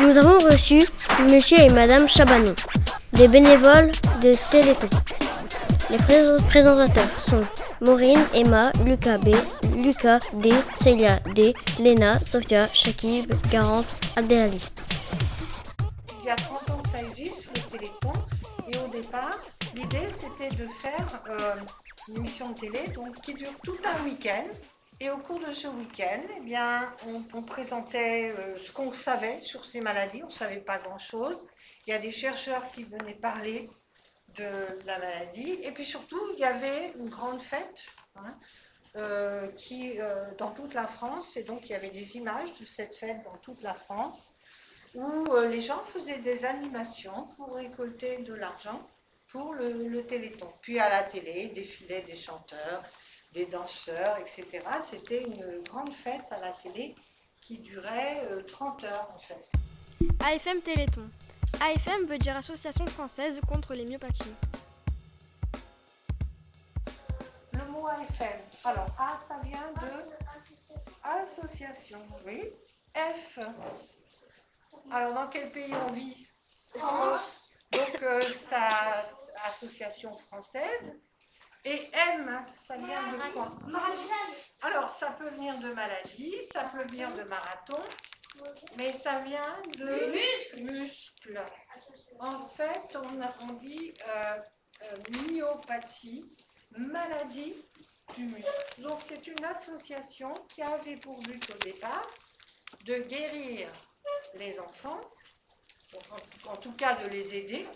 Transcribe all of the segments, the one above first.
Nous avons reçu monsieur et madame Chabanon, des bénévoles de Téléthon. Les présentateurs sont Maureen, Emma, Lucas B, Lucas D, Célia D, Léna, Sofia, Shakib, Garance, Abdelali. Il y a 30 ans que ça existe, le Téléthon, et au départ, l'idée c'était de faire euh, une émission de télé donc, qui dure tout un week-end et au cours de ce week-end, eh bien, on, présentait euh, ce qu'on savait sur ces maladies. On ne savait pas grand-chose. Il y a des chercheurs qui venaient parler de la maladie. Et puis surtout, il y avait une grande fête hein, euh, qui, euh, dans toute la France, et donc il y avait des images de cette fête dans toute la France, où les gens faisaient des animations pour récolter de l'argent pour le, le Téléthon. Puis à la télé, défilaient des chanteurs, des danseurs, etc. C'était une grande fête à la télé qui durait 30 euh, heures en fait. AFM Téléthon. AFM veut dire Association française contre les myopathies. Le mot AFM. Alors A, ça vient de association. Oui. F. Alors dans quel pays on vit? France. Donc euh, ça, association française. Et M, ça vient de quoi Alors, ça peut venir de maladie, ça peut venir de marathon, mais ça vient de muscle. En fait, on, dit euh, euh, myopathie, maladie du muscle. Donc, c'est une association qui avait pour but au départ de guérir les enfants, en, en tout cas de les aider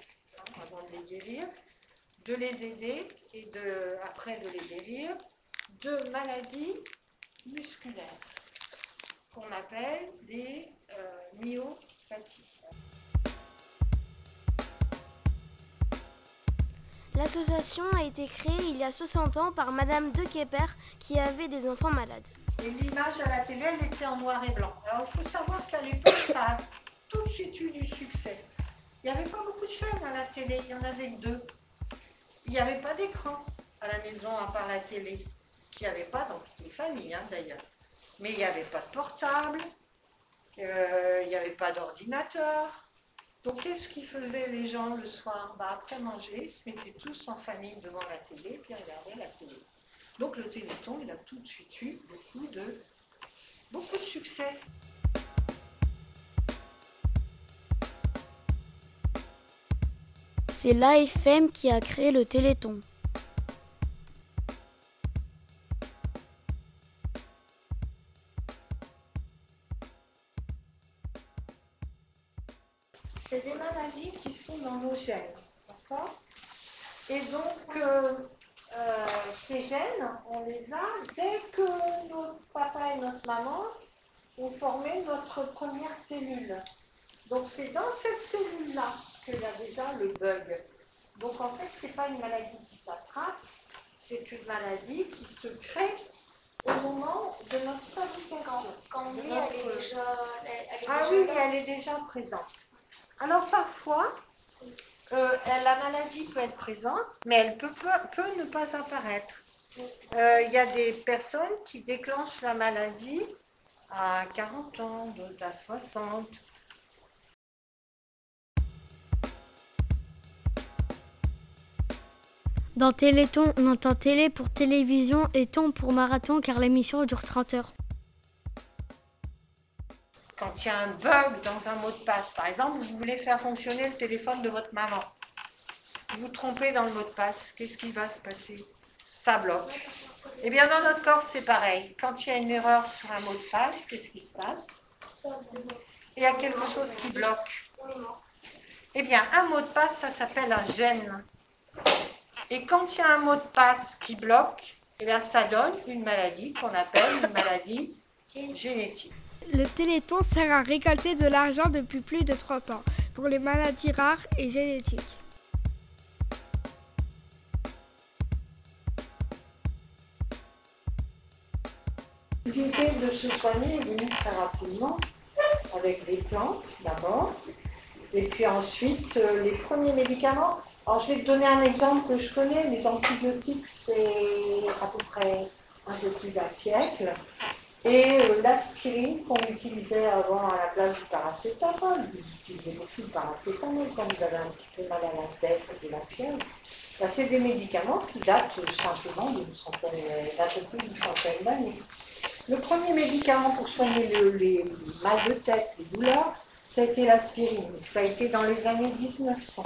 avant de les guérir, de les aider et de, après de les guérir de maladies musculaires qu'on appelle des euh, myopathies. L'association a été créée il y a 60 ans par Madame De Kepper qui avait des enfants malades. Et l'image à la télé, elle était en noir et blanc. Alors il faut savoir qu'à l'époque, ça a tout de suite eu du succès. Il n'y avait pas beaucoup de chaînes à la télé, il y en avait deux. Il n'y avait pas d'écran à la maison à part la télé, qu'il n'y avait pas dans toutes les familles hein, d'ailleurs. Mais il n'y avait pas de portable, euh, il n'y avait pas d'ordinateur. Donc qu'est-ce qu'ils faisaient les gens le soir? Bah, Après manger, ils se mettaient tous en famille devant la télé, puis regardaient la télé. Donc le Téléthon, il a tout de suite eu beaucoup de, beaucoup de succès. C'est l'AFM qui a créé le Téléthon. C'est des maladies qui sont dans nos gènes, Et donc, euh, euh, ces gènes, on les a dès que notre papa et notre maman ont formé notre première cellule. Donc c'est dans cette cellule-là qu'il y a déjà le bug. Donc en fait, ce n'est pas une maladie qui s'attrape, c'est une maladie qui se crée au moment de notre fabrication. Quand, elle est déjà, ah oui, elle est déjà présente. Alors parfois, euh, la maladie peut être présente, mais elle peut, peut, ne pas apparaître. Euh, il y a des personnes qui déclenchent la maladie à 40 ans, d'autres à 60, Dans Téléthon, on entend télé pour télévision et ton pour marathon car l'émission dure 30 heures. Quand il y a un bug dans un mot de passe, par exemple, vous voulez faire fonctionner le téléphone de votre maman. Vous vous trompez dans le mot de passe, qu'est-ce qui va se passer? Ça bloque. Eh bien, dans notre corps, c'est pareil. Quand il y a une erreur sur un mot de passe, qu'est-ce qui se passe? Il y a quelque chose qui bloque. Eh bien, un mot de passe, ça s'appelle un gène. Et quand il y a un mot de passe qui bloque, eh bien, ça donne une maladie qu'on appelle une maladie génétique. Le Téléthon sert à récolter de l'argent depuis plus de 30 ans pour les maladies rares et génétiques. L'idée de se soigner est venue très rapidement avec des plantes d'abord, et puis ensuite euh, les premiers médicaments je vais te donner un exemple que je connais. Les antibiotiques, c'est à peu près un peu d'un siècle. Et euh, l'aspirine qu'on utilisait avant à la place du paracétamol, vous utilisez beaucoup de paracétamol quand vous avez un petit peu mal à la tête ou de la fièvre, ben, c'est des médicaments qui datent simplement d'une centaine, d'un peu plus d'une centaine d'années. Le premier médicament pour soigner le, les mal de tête, les douleurs, ça a été l'aspirine. Ça a été dans les années 1900.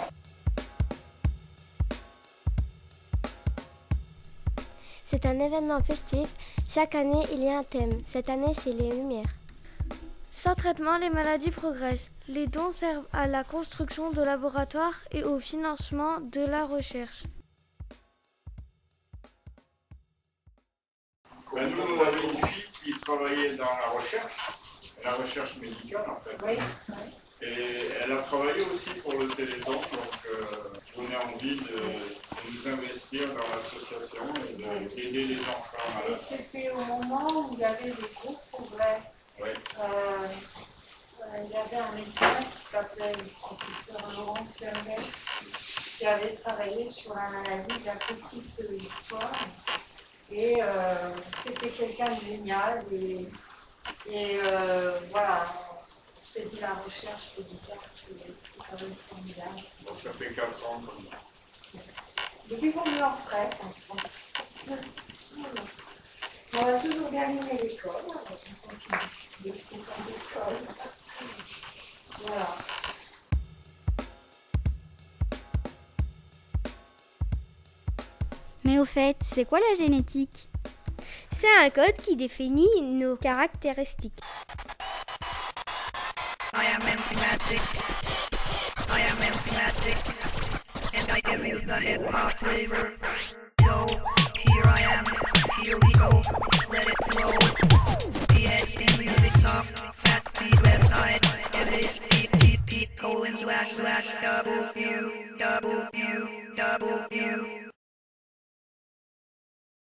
C'est un événement festif. Chaque année, il y a un thème. Cette année, c'est les lumières. Sans traitement, les maladies progressent. Les dons servent à la construction de laboratoires et au financement de la recherche. Ben, nous, on avait une fille qui travaillait dans la recherche, la recherche médicale en fait. Oui. Et elle a travaillé aussi pour le Téléthon, donc euh, on a envie de, de nous dans l'association et de- d'aider les enfants malades. c'était au moment où il y avait des gros progrès. Oui. Euh, euh, il y avait un médecin qui s'appelait le professeur Laurent Servet, qui avait travaillé sur la maladie de la petite victoire. Et euh, c'était quelqu'un de génial. Et, et euh, voilà, on s'est dit la recherche médicale, c'est c'est quand même formidable. Donc ça fait 4 ans comme ça. Depuis qu'on est en retraite, en France. On a toujours bien aimé l'école, alors on continue de faire l'école. Voilà. Mais au fait, c'est quoi la génétique? C'est un code qui définit nos caractéristiques. I am I give you the hip hop flavor. Yo, here I am. Here we go. Let it flow. PhD music soft. Fat beat website. SHTTP colon slash slash U double U